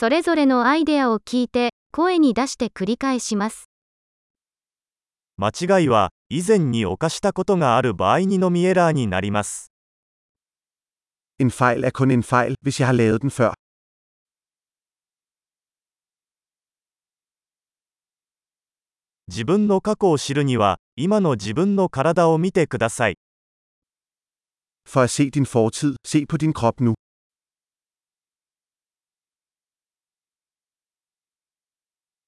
それぞれのアイデアを聞いて、声に出して繰り返します。間違いは以前に犯したことがある場合にのみエラーになります。En fejl er kun en fejl, hvis jeg har lavet den før. 自分の過去を知るには、今の自分の体を見てください。For at se din fortid, se på din krop nu.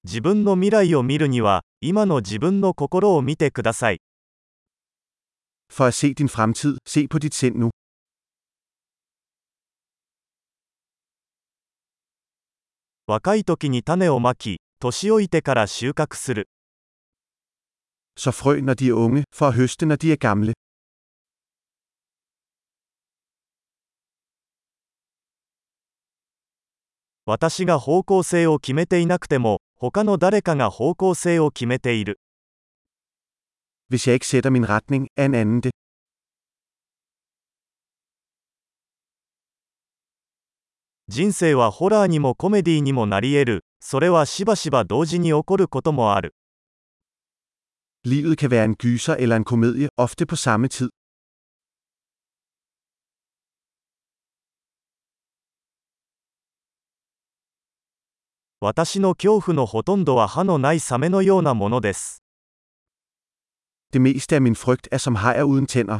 自分の未来を見るには、今の自分の心を見てください。For at se din fremtid, se på dit sind nu. 若い時に種をまき、年老いてから収穫する。Så frø, når de er unge, for at høste, når de er gamle. 私が方向性を決めていなくても、他の誰かが方向性を決めている。Hvis jeg ikke sætter min retning, er en anden det. 人生はホラーにもコメディにもなり得る。それはしばしば同時に起こることもある。Livet kan være en gyser eller en komedie, ofte på samme tid. 私の恐怖のほとんどは歯のないサメのようなものです。Det meste af min frygt er som hajer uden tænder.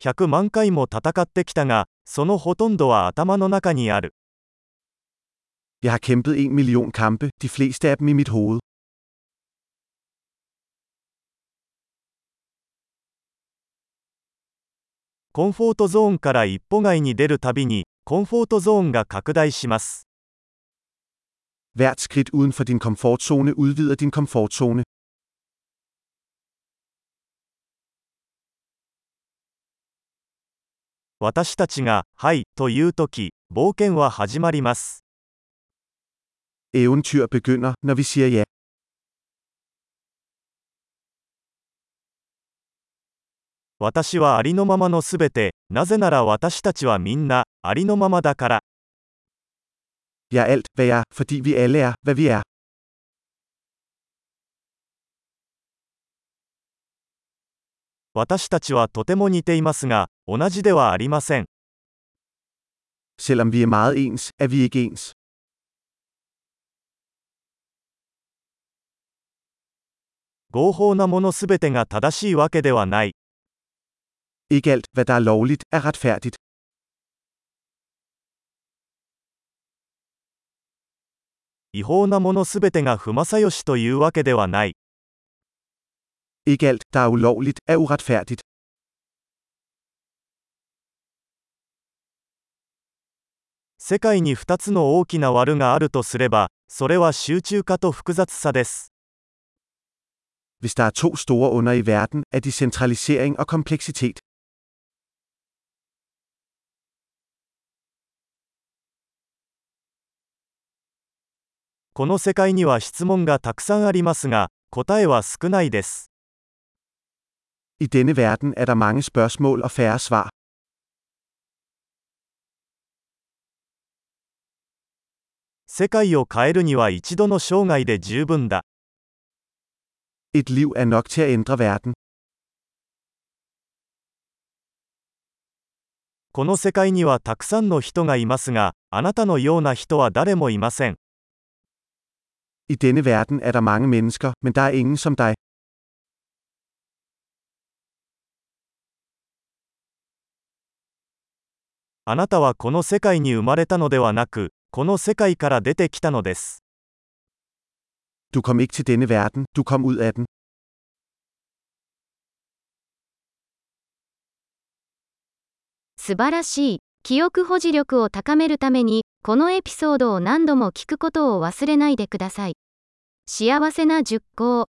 100万回も戦ってきたが、そのほとんどは頭の中にある。Jeg har kæmpet en million kampe, de fleste af dem i mit hoved. コンフォートゾーンから一歩外に出るたびにコンフォートゾーンが拡大します。私たちが「はい」という時冒険は始まります。私はありのままのすべて、なぜなら私たちはみんな、ありのままだから。Jeg er alt, hvad jeg er, fordi vi alle er, hvad vi er. 私たちはとても似ていますが、同じではありません。Selvom vi er meget ens, er vi ikke ens. 合法なものすべてが正しいわけではない。Ikke alt, hvad der er lovligt, er retfærdigt. 違法なものすべてが不正義というわけではない。Ikke alt, der er ulovligt, er uretfærdigt. 世界に2つの大きな悪があるとすれば、それは集中化と複雑さです。Hvis der er to store under i verden, er de centralisering og kompleksitet. この世界には質問がたくさんありますが、答えは少ないです。I denne verden er der mange spørgsmål og færre svar. 世界を変えるには一度の生涯で十分だ。Et liv er nok til at ændre verden. この世界にはたくさんの人がいますが、あなたのような人は誰もいません。I denne verden er der mange あなたはこの世界に生まれたのではなく、この世界から出てきたのです。素晴らしい記憶保持力を高めるために、このエピソードを何度も聞くことを忘れないでください。幸せな熟考。